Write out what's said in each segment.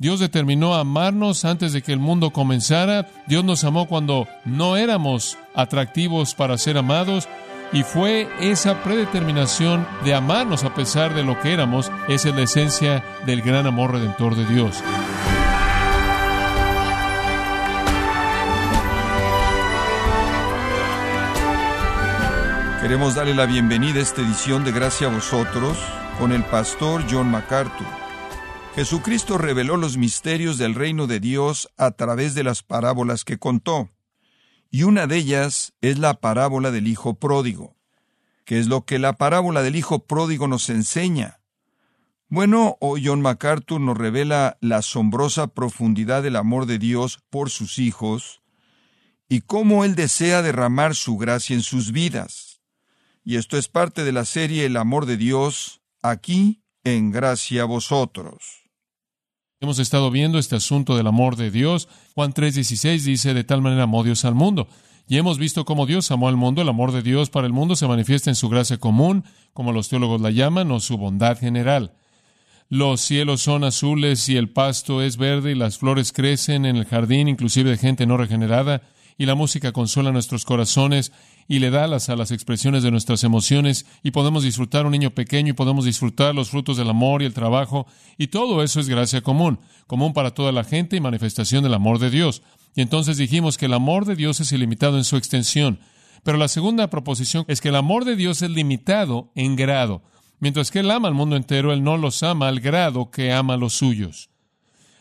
Dios determinó amarnos antes de que el mundo comenzara. Dios nos amó cuando no éramos atractivos para ser amados. Y fue esa predeterminación de amarnos a pesar de lo que éramos, esa es la esencia del gran amor redentor de Dios. Queremos darle la bienvenida a esta edición de Gracia a vosotros con el pastor John MacArthur. Jesucristo reveló los misterios del reino de Dios a través de las parábolas que contó, y una de ellas es la parábola del Hijo Pródigo. ¿Qué es lo que la parábola del Hijo Pródigo nos enseña? Bueno, hoy John MacArthur nos revela la asombrosa profundidad del amor de Dios por sus hijos y cómo Él desea derramar su gracia en sus vidas y esto es parte de la serie El amor de Dios, aquí en gracia a vosotros. Hemos estado viendo este asunto del amor de Dios. Juan 3:16 dice, de tal manera amó Dios al mundo. Y hemos visto cómo Dios amó al mundo. El amor de Dios para el mundo se manifiesta en su gracia común, como los teólogos la llaman, o su bondad general. Los cielos son azules y el pasto es verde y las flores crecen en el jardín, inclusive de gente no regenerada y la música consola nuestros corazones y le da alas a las expresiones de nuestras emociones y podemos disfrutar un niño pequeño y podemos disfrutar los frutos del amor y el trabajo y todo eso es gracia común, común para toda la gente y manifestación del amor de Dios. Y entonces dijimos que el amor de Dios es ilimitado en su extensión. Pero la segunda proposición es que el amor de Dios es limitado en grado. Mientras que Él ama al mundo entero, Él no los ama al grado que ama a los suyos.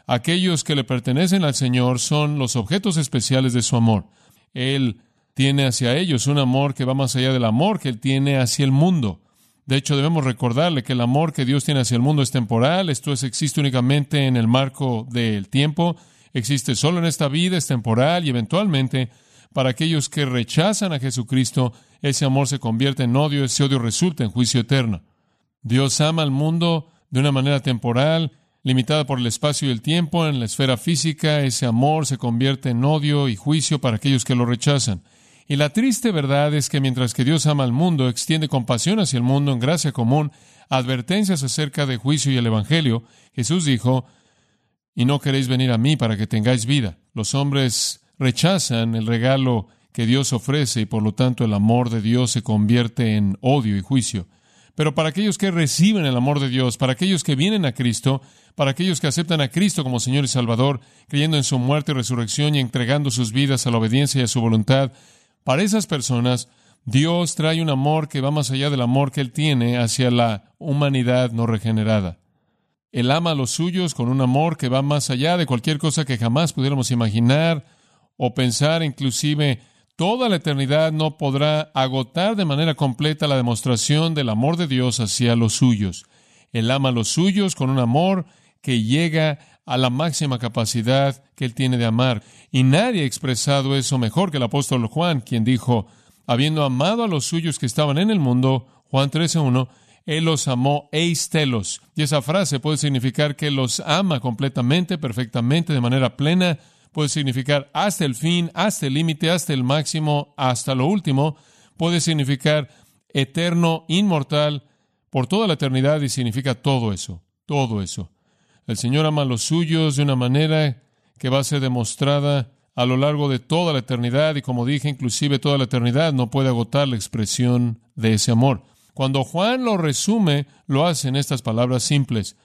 Aquellos que le pertenecen al Señor son los objetos especiales de su amor. Él tiene hacia ellos un amor que va más allá del amor que Él tiene hacia el mundo. De hecho, debemos recordarle que el amor que Dios tiene hacia el mundo es temporal, esto es, existe únicamente en el marco del tiempo, existe solo en esta vida, es temporal y eventualmente para aquellos que rechazan a Jesucristo, ese amor se convierte en odio, ese odio resulta en juicio eterno. Dios ama al mundo de una manera temporal, limitada por el espacio y el tiempo, en la esfera física, ese amor se convierte en odio y juicio para aquellos que lo rechazan. Y la triste verdad es que mientras que Dios ama al mundo, extiende compasión hacia el mundo en gracia común, advertencias acerca de juicio y el Evangelio, Jesús dijo, y no queréis venir a mí para que tengáis vida. Los hombres rechazan el regalo que Dios ofrece y por lo tanto el amor de Dios se convierte en odio y juicio. Pero para aquellos que reciben el amor de Dios, para aquellos que vienen a Cristo, para aquellos que aceptan a Cristo como Señor y Salvador, creyendo en su muerte y resurrección y entregando sus vidas a la obediencia y a su voluntad, para esas personas, Dios trae un amor que va más allá del amor que Él tiene hacia la humanidad no regenerada. Él ama a los suyos con un amor que va más allá de cualquier cosa que jamás pudiéramos imaginar o pensar, inclusive Toda la eternidad no podrá agotar de manera completa la demostración del amor de Dios hacia los suyos. Él ama a los suyos con un amor que llega a la máxima capacidad que Él tiene de amar. Y nadie ha expresado eso mejor que el apóstol Juan, quien dijo, habiendo amado a los suyos que estaban en el mundo, Juan 13.1, Él los amó eistelos. Y esa frase puede significar que los ama completamente, perfectamente, de manera plena, puede significar hasta el fin, hasta el límite, hasta el máximo, hasta lo último, puede significar eterno, inmortal, por toda la eternidad y significa todo eso, todo eso. El Señor ama a los suyos de una manera que va a ser demostrada a lo largo de toda la eternidad y como dije, inclusive toda la eternidad no puede agotar la expresión de ese amor. Cuando Juan lo resume, lo hace en estas palabras simples.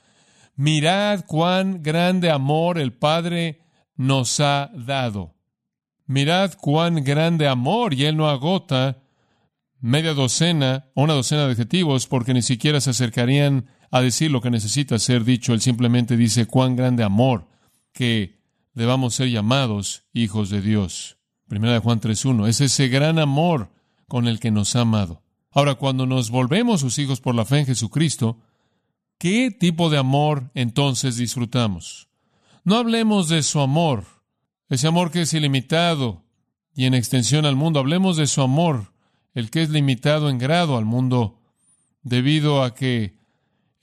Mirad cuán grande amor el Padre nos ha dado. Mirad cuán grande amor, y él no agota media docena o una docena de adjetivos porque ni siquiera se acercarían a decir lo que necesita ser dicho. Él simplemente dice cuán grande amor que debamos ser llamados hijos de Dios. Primera de Juan 3.1. Es ese gran amor con el que nos ha amado. Ahora, cuando nos volvemos sus hijos por la fe en Jesucristo, ¿qué tipo de amor entonces disfrutamos? No hablemos de su amor, ese amor que es ilimitado y en extensión al mundo. Hablemos de su amor, el que es limitado en grado al mundo, debido a que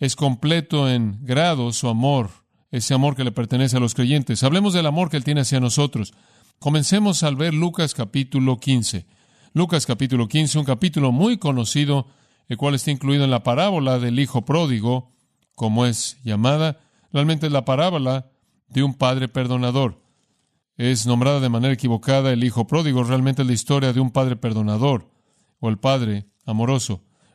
es completo en grado su amor, ese amor que le pertenece a los creyentes. Hablemos del amor que Él tiene hacia nosotros. Comencemos al ver Lucas capítulo 15. Lucas capítulo 15, un capítulo muy conocido, el cual está incluido en la parábola del Hijo Pródigo, como es llamada. Realmente es la parábola de un padre perdonador. Es nombrada de manera equivocada el hijo pródigo, realmente es la historia de un padre perdonador o el padre amoroso.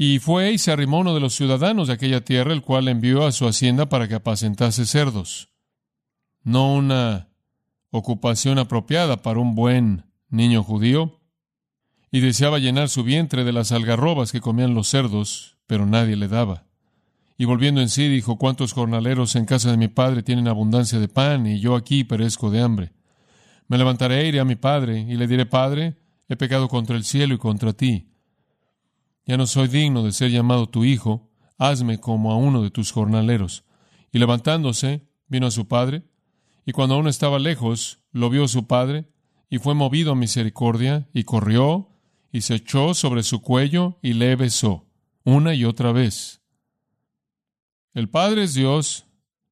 Y fue y se arrimó uno de los ciudadanos de aquella tierra, el cual envió a su hacienda para que apacentase cerdos. No una ocupación apropiada para un buen niño judío, y deseaba llenar su vientre de las algarrobas que comían los cerdos, pero nadie le daba. Y volviendo en sí, dijo, ¿cuántos jornaleros en casa de mi padre tienen abundancia de pan y yo aquí perezco de hambre? Me levantaré e iré a mi padre y le diré, Padre, he pecado contra el cielo y contra ti. Ya no soy digno de ser llamado tu hijo, hazme como a uno de tus jornaleros. Y levantándose, vino a su padre, y cuando aún estaba lejos, lo vio su padre, y fue movido a misericordia, y corrió, y se echó sobre su cuello, y le besó, una y otra vez. El Padre es Dios,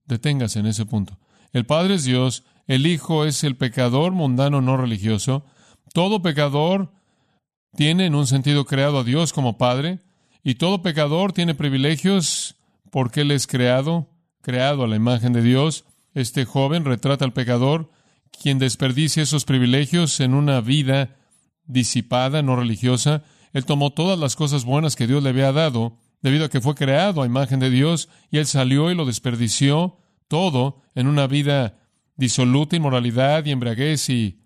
deténgase en ese punto. El Padre es Dios, el Hijo es el pecador mundano no religioso. Todo pecador tiene en un sentido creado a Dios como Padre, y todo pecador tiene privilegios porque Él es creado, creado a la imagen de Dios. Este joven retrata al pecador, quien desperdicia esos privilegios en una vida disipada, no religiosa. Él tomó todas las cosas buenas que Dios le había dado debido a que fue creado a imagen de Dios y él salió y lo desperdició todo en una vida disoluta, inmoralidad y embriaguez y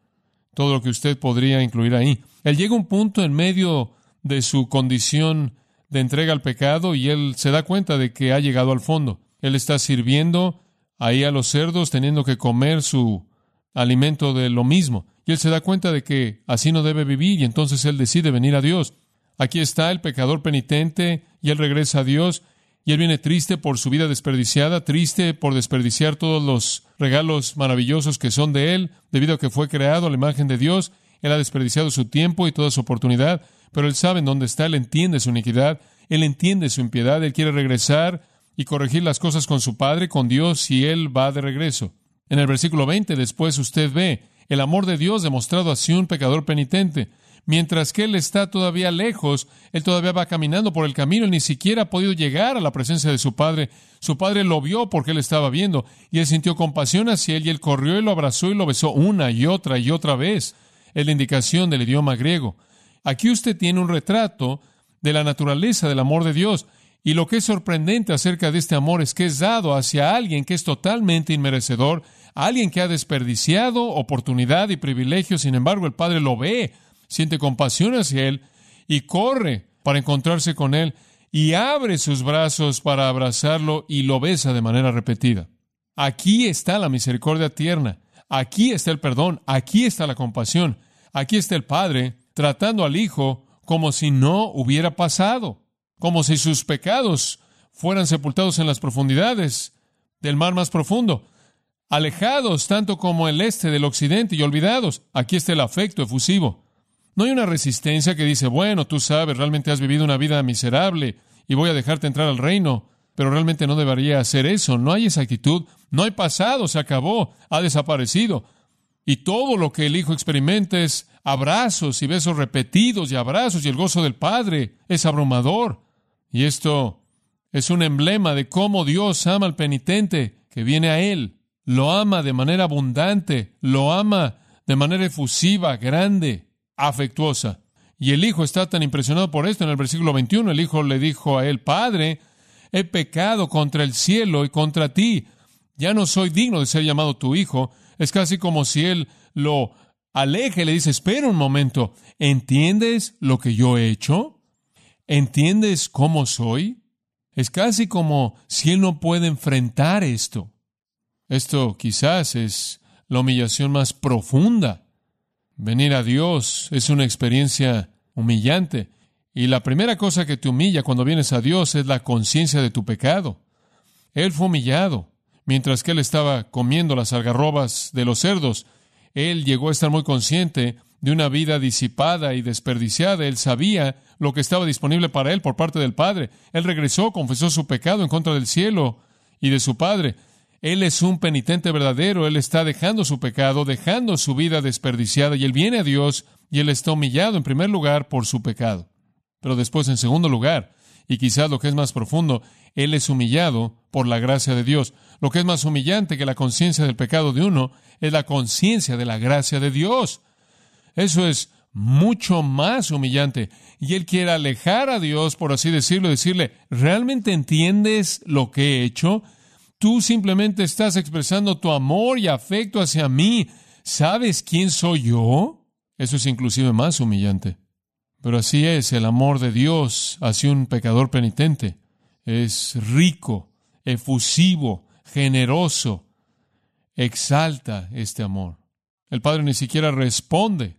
todo lo que usted podría incluir ahí. Él llega un punto en medio de su condición de entrega al pecado y él se da cuenta de que ha llegado al fondo. Él está sirviendo ahí a los cerdos, teniendo que comer su alimento de lo mismo. Y él se da cuenta de que así no debe vivir y entonces él decide venir a Dios. Aquí está el pecador penitente y él regresa a Dios y él viene triste por su vida desperdiciada, triste por desperdiciar todos los regalos maravillosos que son de él, debido a que fue creado a la imagen de Dios. Él ha desperdiciado su tiempo y toda su oportunidad, pero él sabe en dónde está, él entiende su iniquidad, él entiende su impiedad, él quiere regresar y corregir las cosas con su Padre, con Dios, y él va de regreso. En el versículo 20 después usted ve el amor de Dios demostrado hacia un pecador penitente. Mientras que él está todavía lejos, él todavía va caminando por el camino, él ni siquiera ha podido llegar a la presencia de su padre. Su padre lo vio porque él estaba viendo, y él sintió compasión hacia él, y él corrió y lo abrazó y lo besó una y otra y otra vez. Es la indicación del idioma griego. Aquí usted tiene un retrato de la naturaleza del amor de Dios. Y lo que es sorprendente acerca de este amor es que es dado hacia alguien que es totalmente inmerecedor, alguien que ha desperdiciado oportunidad y privilegio, sin embargo el Padre lo ve siente compasión hacia él y corre para encontrarse con él y abre sus brazos para abrazarlo y lo besa de manera repetida. Aquí está la misericordia tierna, aquí está el perdón, aquí está la compasión, aquí está el Padre tratando al Hijo como si no hubiera pasado, como si sus pecados fueran sepultados en las profundidades del mar más profundo, alejados tanto como el este del occidente y olvidados. Aquí está el afecto efusivo. No hay una resistencia que dice, bueno, tú sabes, realmente has vivido una vida miserable y voy a dejarte entrar al reino, pero realmente no debería hacer eso. No hay esa actitud, no hay pasado, se acabó, ha desaparecido. Y todo lo que el Hijo experimenta es abrazos y besos repetidos y abrazos y el gozo del Padre es abrumador. Y esto es un emblema de cómo Dios ama al penitente que viene a Él. Lo ama de manera abundante, lo ama de manera efusiva, grande afectuosa. Y el hijo está tan impresionado por esto en el versículo 21. El hijo le dijo a él, Padre, he pecado contra el cielo y contra ti. Ya no soy digno de ser llamado tu hijo. Es casi como si él lo aleje y le dice, espera un momento, ¿entiendes lo que yo he hecho? ¿Entiendes cómo soy? Es casi como si él no puede enfrentar esto. Esto quizás es la humillación más profunda Venir a Dios es una experiencia humillante. Y la primera cosa que te humilla cuando vienes a Dios es la conciencia de tu pecado. Él fue humillado. Mientras que él estaba comiendo las algarrobas de los cerdos, él llegó a estar muy consciente de una vida disipada y desperdiciada. Él sabía lo que estaba disponible para él por parte del Padre. Él regresó, confesó su pecado en contra del cielo y de su Padre. Él es un penitente verdadero, él está dejando su pecado, dejando su vida desperdiciada, y él viene a Dios y él está humillado en primer lugar por su pecado. Pero después, en segundo lugar, y quizás lo que es más profundo, él es humillado por la gracia de Dios. Lo que es más humillante que la conciencia del pecado de uno es la conciencia de la gracia de Dios. Eso es mucho más humillante. Y él quiere alejar a Dios, por así decirlo, decirle, ¿realmente entiendes lo que he hecho? Tú simplemente estás expresando tu amor y afecto hacia mí. ¿Sabes quién soy yo? Eso es inclusive más humillante. Pero así es el amor de Dios hacia un pecador penitente. Es rico, efusivo, generoso. Exalta este amor. El Padre ni siquiera responde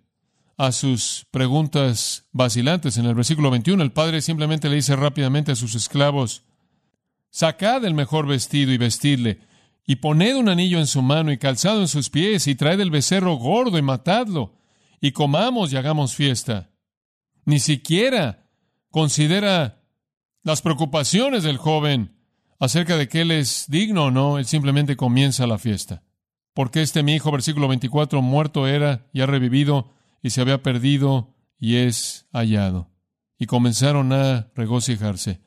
a sus preguntas vacilantes. En el versículo 21, el Padre simplemente le dice rápidamente a sus esclavos, Sacad el mejor vestido y vestidle, y poned un anillo en su mano y calzado en sus pies, y traed el becerro gordo y matadlo, y comamos y hagamos fiesta. Ni siquiera considera las preocupaciones del joven acerca de que él es digno o no, él simplemente comienza la fiesta. Porque este mi hijo, versículo 24, muerto era y ha revivido, y se había perdido y es hallado. Y comenzaron a regocijarse.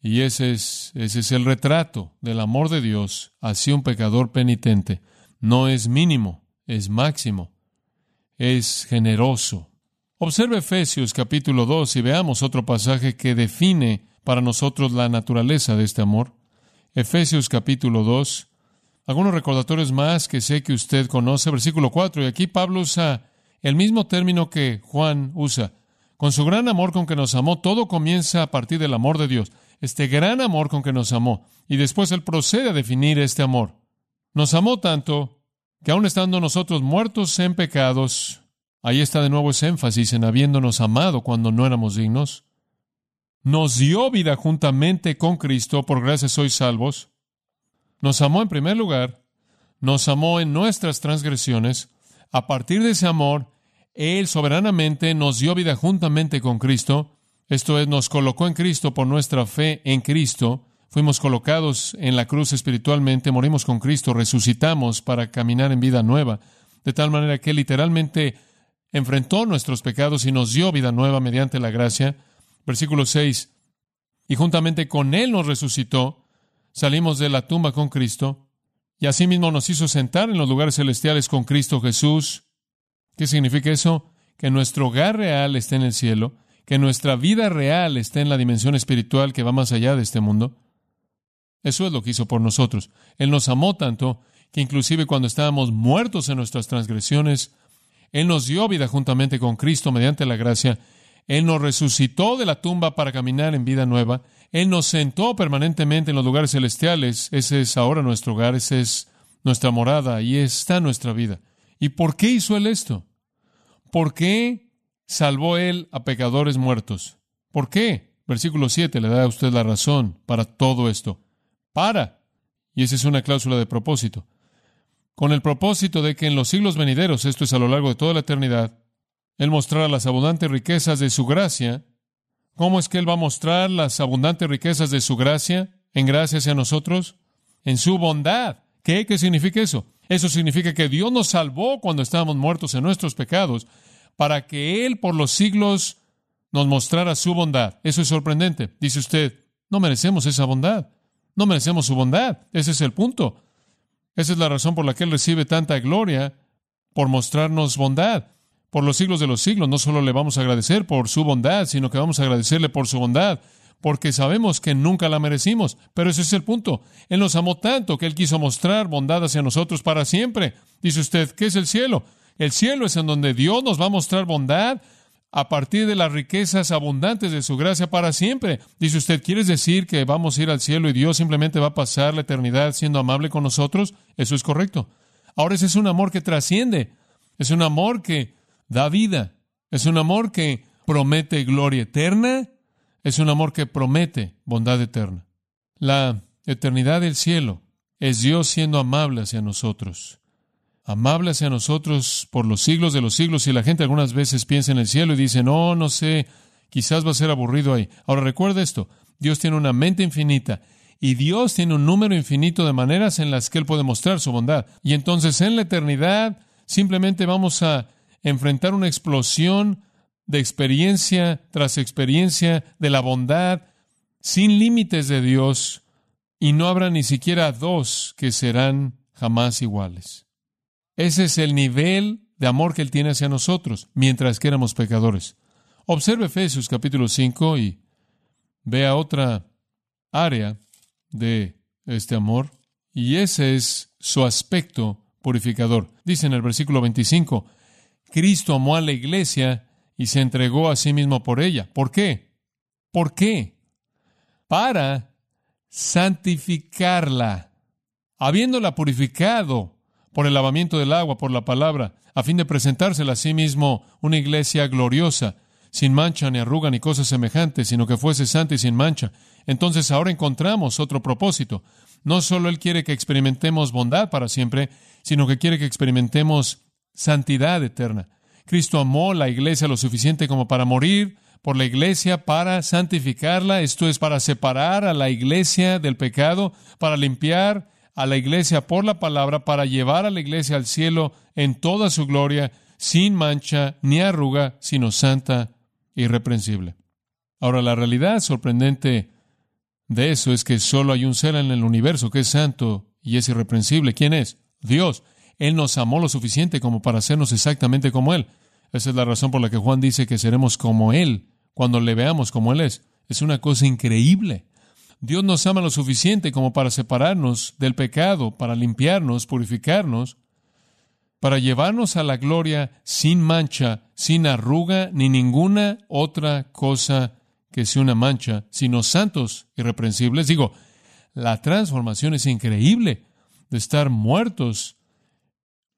Y ese es, ese es el retrato del amor de Dios hacia un pecador penitente. No es mínimo, es máximo, es generoso. Observe Efesios capítulo 2 y veamos otro pasaje que define para nosotros la naturaleza de este amor. Efesios capítulo 2. Algunos recordatorios más que sé que usted conoce. Versículo 4. Y aquí Pablo usa el mismo término que Juan usa. Con su gran amor con que nos amó, todo comienza a partir del amor de Dios este gran amor con que nos amó. Y después Él procede a definir este amor. Nos amó tanto que aun estando nosotros muertos en pecados, ahí está de nuevo ese énfasis en habiéndonos amado cuando no éramos dignos, nos dio vida juntamente con Cristo, por gracia sois salvos. Nos amó en primer lugar, nos amó en nuestras transgresiones. A partir de ese amor, Él soberanamente nos dio vida juntamente con Cristo esto es, nos colocó en Cristo por nuestra fe en Cristo. Fuimos colocados en la cruz espiritualmente, morimos con Cristo, resucitamos para caminar en vida nueva, de tal manera que literalmente enfrentó nuestros pecados y nos dio vida nueva mediante la gracia. Versículo 6. Y juntamente con Él nos resucitó, salimos de la tumba con Cristo, y asimismo nos hizo sentar en los lugares celestiales con Cristo Jesús. ¿Qué significa eso? Que nuestro hogar real está en el cielo, que nuestra vida real esté en la dimensión espiritual que va más allá de este mundo? Eso es lo que hizo por nosotros. Él nos amó tanto que inclusive cuando estábamos muertos en nuestras transgresiones, Él nos dio vida juntamente con Cristo mediante la gracia. Él nos resucitó de la tumba para caminar en vida nueva. Él nos sentó permanentemente en los lugares celestiales. Ese es ahora nuestro hogar, esa es nuestra morada y está nuestra vida. ¿Y por qué hizo Él esto? ¿Por qué salvó él a pecadores muertos. ¿Por qué? Versículo 7 le da a usted la razón para todo esto. Para. Y esa es una cláusula de propósito. Con el propósito de que en los siglos venideros, esto es a lo largo de toda la eternidad, Él mostrará las abundantes riquezas de su gracia. ¿Cómo es que Él va a mostrar las abundantes riquezas de su gracia en gracia hacia nosotros? En su bondad. ¿Qué? ¿Qué significa eso? Eso significa que Dios nos salvó cuando estábamos muertos en nuestros pecados para que Él por los siglos nos mostrara su bondad. Eso es sorprendente. Dice usted, no merecemos esa bondad. No merecemos su bondad. Ese es el punto. Esa es la razón por la que Él recibe tanta gloria por mostrarnos bondad. Por los siglos de los siglos, no solo le vamos a agradecer por su bondad, sino que vamos a agradecerle por su bondad, porque sabemos que nunca la merecimos. Pero ese es el punto. Él nos amó tanto que Él quiso mostrar bondad hacia nosotros para siempre. Dice usted, ¿qué es el cielo? El cielo es en donde Dios nos va a mostrar bondad a partir de las riquezas abundantes de su gracia para siempre. Dice usted, ¿quieres decir que vamos a ir al cielo y Dios simplemente va a pasar la eternidad siendo amable con nosotros? Eso es correcto. Ahora ese es un amor que trasciende, es un amor que da vida, es un amor que promete gloria eterna, es un amor que promete bondad eterna. La eternidad del cielo es Dios siendo amable hacia nosotros. Amable hacia nosotros por los siglos de los siglos. Y la gente algunas veces piensa en el cielo y dice, no, no sé, quizás va a ser aburrido ahí. Ahora recuerda esto, Dios tiene una mente infinita y Dios tiene un número infinito de maneras en las que Él puede mostrar su bondad. Y entonces en la eternidad simplemente vamos a enfrentar una explosión de experiencia tras experiencia de la bondad sin límites de Dios y no habrá ni siquiera dos que serán jamás iguales. Ese es el nivel de amor que Él tiene hacia nosotros, mientras que éramos pecadores. Observe Efesios capítulo 5 y vea otra área de este amor, y ese es su aspecto purificador. Dice en el versículo 25, Cristo amó a la iglesia y se entregó a sí mismo por ella. ¿Por qué? ¿Por qué? Para santificarla, habiéndola purificado por el lavamiento del agua, por la palabra, a fin de presentársela a sí mismo una iglesia gloriosa, sin mancha ni arruga ni cosas semejantes, sino que fuese santa y sin mancha. Entonces ahora encontramos otro propósito. No solo Él quiere que experimentemos bondad para siempre, sino que quiere que experimentemos santidad eterna. Cristo amó la iglesia lo suficiente como para morir por la iglesia, para santificarla, esto es, para separar a la iglesia del pecado, para limpiar a la iglesia por la palabra, para llevar a la iglesia al cielo en toda su gloria, sin mancha ni arruga, sino santa irreprensible. Ahora, la realidad sorprendente de eso es que solo hay un ser en el universo que es santo y es irreprensible. ¿Quién es? Dios. Él nos amó lo suficiente como para hacernos exactamente como Él. Esa es la razón por la que Juan dice que seremos como Él cuando le veamos como Él es. Es una cosa increíble. Dios nos ama lo suficiente como para separarnos del pecado, para limpiarnos, purificarnos, para llevarnos a la gloria sin mancha, sin arruga, ni ninguna otra cosa que sea una mancha, sino santos irreprensibles. Digo, la transformación es increíble de estar muertos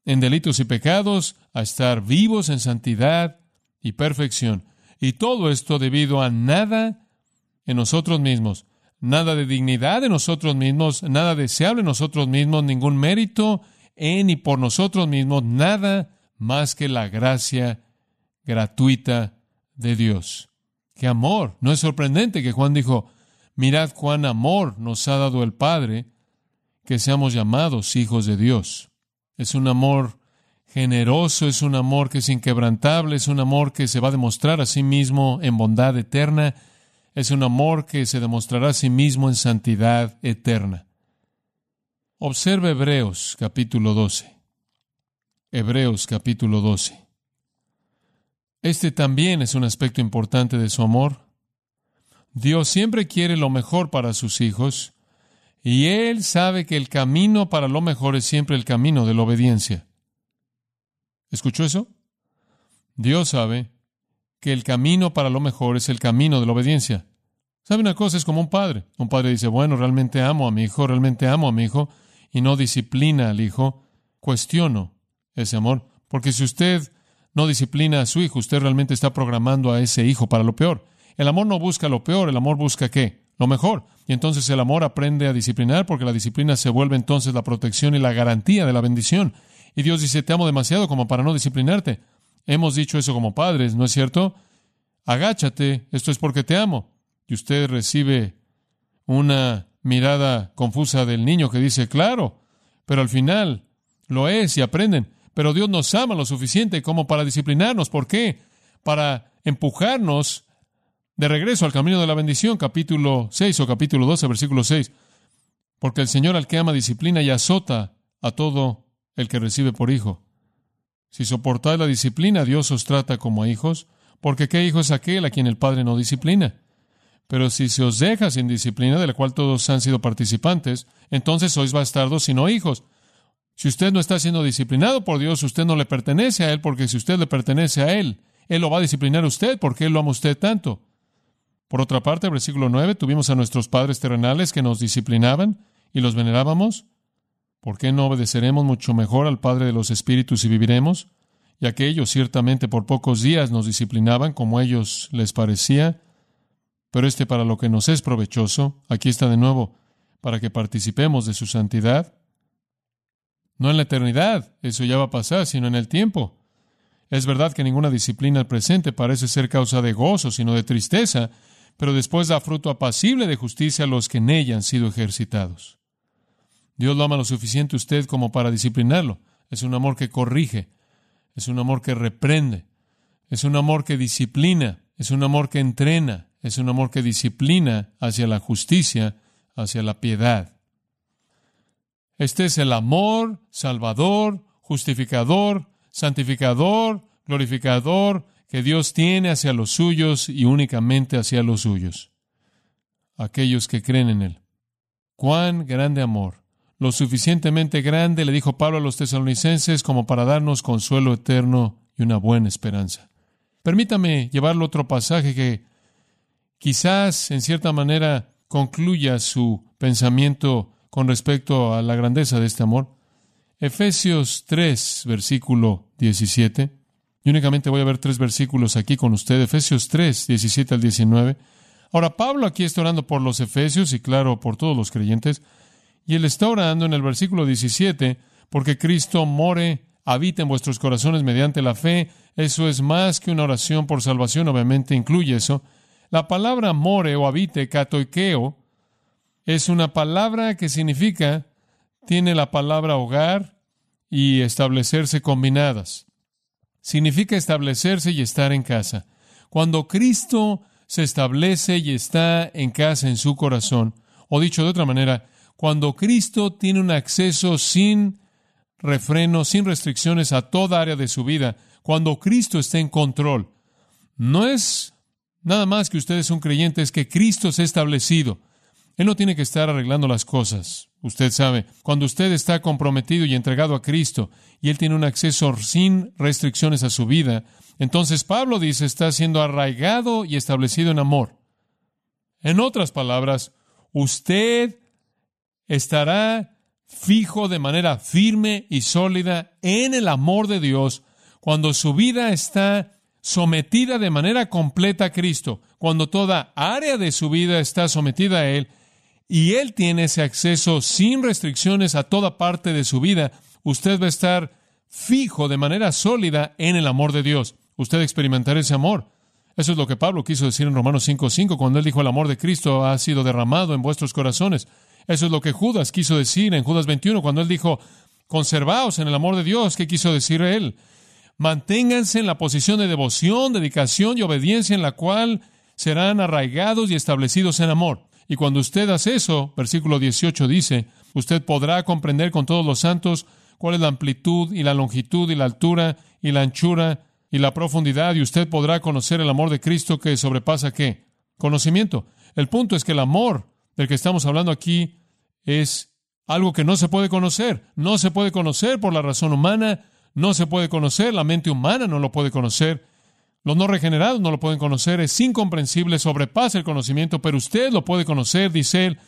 en delitos y pecados a estar vivos en santidad y perfección. Y todo esto debido a nada en nosotros mismos, nada de dignidad en nosotros mismos, nada deseable en nosotros mismos, ningún mérito en y por nosotros mismos nada más que la gracia gratuita de Dios. ¡Qué amor! No es sorprendente que Juan dijo, mirad cuán amor nos ha dado el Padre, que seamos llamados hijos de Dios. Es un amor generoso, es un amor que es inquebrantable, es un amor que se va a demostrar a sí mismo en bondad eterna, es un amor que se demostrará a sí mismo en santidad eterna. Observe Hebreos capítulo 12. Hebreos capítulo 12. Este también es un aspecto importante de su amor. Dios siempre quiere lo mejor para sus hijos y Él sabe que el camino para lo mejor es siempre el camino de la obediencia. ¿Escuchó eso? Dios sabe que el camino para lo mejor es el camino de la obediencia. ¿Sabe una cosa? Es como un padre. Un padre dice, bueno, realmente amo a mi hijo, realmente amo a mi hijo y no disciplina al hijo, cuestiono ese amor. Porque si usted no disciplina a su hijo, usted realmente está programando a ese hijo para lo peor. El amor no busca lo peor, el amor busca qué? Lo mejor. Y entonces el amor aprende a disciplinar porque la disciplina se vuelve entonces la protección y la garantía de la bendición. Y Dios dice, te amo demasiado como para no disciplinarte. Hemos dicho eso como padres, ¿no es cierto? Agáchate, esto es porque te amo. Y usted recibe una mirada confusa del niño que dice, claro, pero al final lo es y aprenden. Pero Dios nos ama lo suficiente como para disciplinarnos. ¿Por qué? Para empujarnos de regreso al camino de la bendición, capítulo 6 o capítulo 12, versículo 6. Porque el Señor al que ama disciplina y azota a todo el que recibe por hijo. Si soportáis la disciplina, Dios os trata como a hijos, porque ¿qué hijo es aquel a quien el Padre no disciplina? Pero si se os deja sin disciplina, de la cual todos han sido participantes, entonces sois bastardos y no hijos. Si usted no está siendo disciplinado por Dios, usted no le pertenece a Él, porque si usted le pertenece a Él, Él lo va a disciplinar a usted, porque Él lo ama a usted tanto. Por otra parte, versículo 9, tuvimos a nuestros padres terrenales que nos disciplinaban y los venerábamos. ¿Por qué no obedeceremos mucho mejor al Padre de los Espíritus y viviremos? Ya que ellos ciertamente por pocos días nos disciplinaban como a ellos les parecía, pero este para lo que nos es provechoso, aquí está de nuevo, para que participemos de su santidad. No en la eternidad, eso ya va a pasar, sino en el tiempo. Es verdad que ninguna disciplina presente parece ser causa de gozo, sino de tristeza, pero después da fruto apacible de justicia a los que en ella han sido ejercitados. Dios lo ama lo suficiente usted como para disciplinarlo. Es un amor que corrige, es un amor que reprende, es un amor que disciplina, es un amor que entrena, es un amor que disciplina hacia la justicia, hacia la piedad. Este es el amor salvador, justificador, santificador, glorificador que Dios tiene hacia los suyos y únicamente hacia los suyos, aquellos que creen en Él. Cuán grande amor, lo suficientemente grande, le dijo Pablo a los tesalonicenses, como para darnos consuelo eterno y una buena esperanza. Permítame llevarlo a otro pasaje que quizás en cierta manera concluya su pensamiento con respecto a la grandeza de este amor. Efesios 3, versículo 17. Y únicamente voy a ver tres versículos aquí con usted. Efesios 3, 17 al 19. Ahora, Pablo aquí está orando por los Efesios y claro, por todos los creyentes. Y él está orando en el versículo 17 porque Cristo more, habita en vuestros corazones mediante la fe. Eso es más que una oración por salvación, obviamente incluye eso. La palabra more o habite, katoikeo, es una palabra que significa, tiene la palabra hogar y establecerse combinadas. Significa establecerse y estar en casa. Cuando Cristo se establece y está en casa en su corazón, o dicho de otra manera, cuando Cristo tiene un acceso sin refreno, sin restricciones a toda área de su vida, cuando Cristo está en control, no es nada más que usted es un creyente, es que Cristo se ha establecido. Él no tiene que estar arreglando las cosas. Usted sabe, cuando usted está comprometido y entregado a Cristo y Él tiene un acceso sin restricciones a su vida, entonces Pablo dice está siendo arraigado y establecido en amor. En otras palabras, usted estará fijo de manera firme y sólida en el amor de Dios cuando su vida está sometida de manera completa a Cristo, cuando toda área de su vida está sometida a Él y Él tiene ese acceso sin restricciones a toda parte de su vida, usted va a estar fijo de manera sólida en el amor de Dios. Usted experimentará ese amor. Eso es lo que Pablo quiso decir en Romanos 5:5 cuando él dijo el amor de Cristo ha sido derramado en vuestros corazones. Eso es lo que Judas quiso decir en Judas 21 cuando él dijo conservaos en el amor de Dios. ¿Qué quiso decir él? Manténganse en la posición de devoción, dedicación y obediencia en la cual serán arraigados y establecidos en amor. Y cuando usted hace eso, versículo 18 dice, usted podrá comprender con todos los santos cuál es la amplitud y la longitud y la altura y la anchura y la profundidad y usted podrá conocer el amor de Cristo que sobrepasa qué? Conocimiento. El punto es que el amor del que estamos hablando aquí es algo que no se puede conocer. No se puede conocer por la razón humana, no se puede conocer, la mente humana no lo puede conocer. Los no regenerados no lo pueden conocer, es incomprensible, sobrepasa el conocimiento, pero usted lo puede conocer, dice él.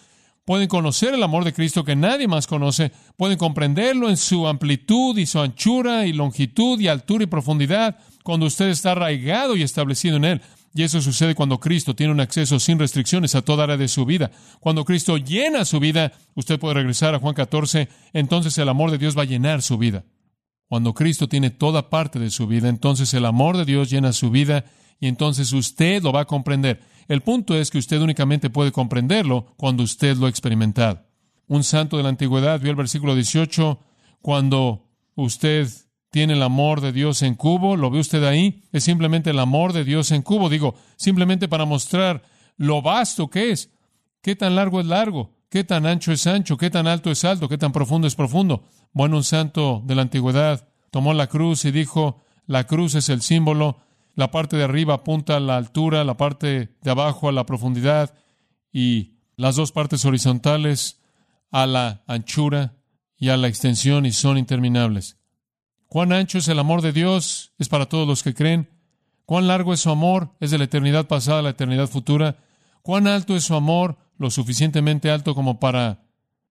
Pueden conocer el amor de Cristo que nadie más conoce, pueden comprenderlo en su amplitud y su anchura y longitud y altura y profundidad cuando usted está arraigado y establecido en él. Y eso sucede cuando Cristo tiene un acceso sin restricciones a toda área de su vida. Cuando Cristo llena su vida, usted puede regresar a Juan 14, entonces el amor de Dios va a llenar su vida. Cuando Cristo tiene toda parte de su vida, entonces el amor de Dios llena su vida y entonces usted lo va a comprender. El punto es que usted únicamente puede comprenderlo cuando usted lo ha experimentado. Un santo de la antigüedad vio el versículo 18, cuando usted tiene el amor de Dios en cubo, ¿lo ve usted ahí? Es simplemente el amor de Dios en cubo, digo, simplemente para mostrar lo vasto que es, qué tan largo es largo, qué tan ancho es ancho, qué tan alto es alto, qué tan profundo es profundo. Bueno, un santo de la antigüedad tomó la cruz y dijo, la cruz es el símbolo, la parte de arriba apunta a la altura, la parte de abajo a la profundidad y las dos partes horizontales a la anchura y a la extensión y son interminables. Cuán ancho es el amor de Dios es para todos los que creen. Cuán largo es su amor es de la eternidad pasada a la eternidad futura. Cuán alto es su amor, lo suficientemente alto como para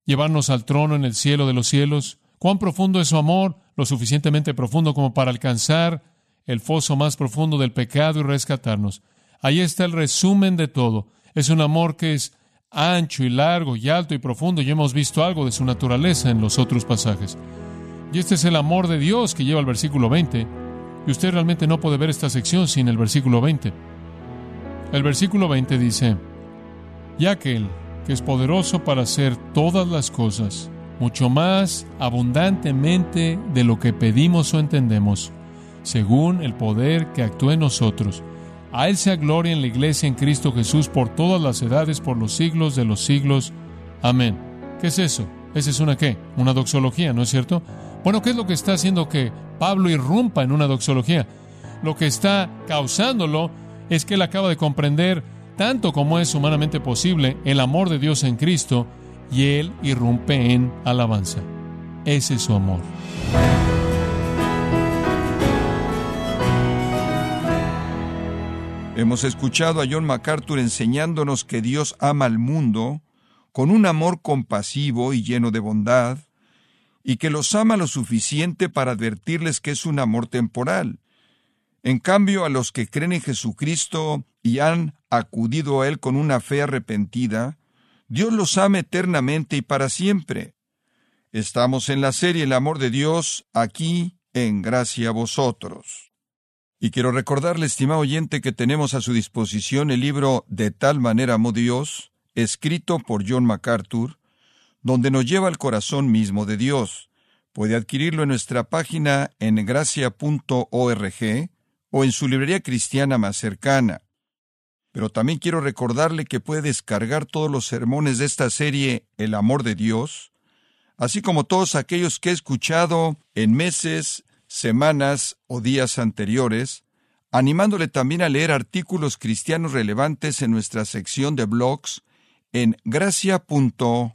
llevarnos al trono en el cielo de los cielos. Cuán profundo es su amor, lo suficientemente profundo como para alcanzar el foso más profundo del pecado y rescatarnos. Ahí está el resumen de todo. Es un amor que es ancho y largo y alto y profundo y hemos visto algo de su naturaleza en los otros pasajes. Y este es el amor de Dios que lleva al versículo 20. Y usted realmente no puede ver esta sección sin el versículo 20. El versículo 20 dice, y aquel que es poderoso para hacer todas las cosas, mucho más abundantemente de lo que pedimos o entendemos, según el poder que actúa en nosotros. A Él sea gloria en la iglesia en Cristo Jesús por todas las edades, por los siglos de los siglos. Amén. ¿Qué es eso? ¿Esa es una qué? Una doxología, ¿no es cierto? Bueno, ¿qué es lo que está haciendo que Pablo irrumpa en una doxología? Lo que está causándolo es que él acaba de comprender, tanto como es humanamente posible, el amor de Dios en Cristo y él irrumpe en alabanza. Ese es su amor. Hemos escuchado a John MacArthur enseñándonos que Dios ama al mundo con un amor compasivo y lleno de bondad, y que los ama lo suficiente para advertirles que es un amor temporal. En cambio, a los que creen en Jesucristo y han acudido a Él con una fe arrepentida, Dios los ama eternamente y para siempre. Estamos en la serie El amor de Dios aquí en gracia a vosotros. Y quiero recordarle, estimado oyente, que tenemos a su disposición el libro De tal manera amó Dios, escrito por John MacArthur, donde nos lleva al corazón mismo de Dios. Puede adquirirlo en nuestra página en gracia.org o en su librería cristiana más cercana. Pero también quiero recordarle que puede descargar todos los sermones de esta serie El amor de Dios, así como todos aquellos que he escuchado en meses, semanas o días anteriores, animándole también a leer artículos cristianos relevantes en nuestra sección de blogs en gracia.org.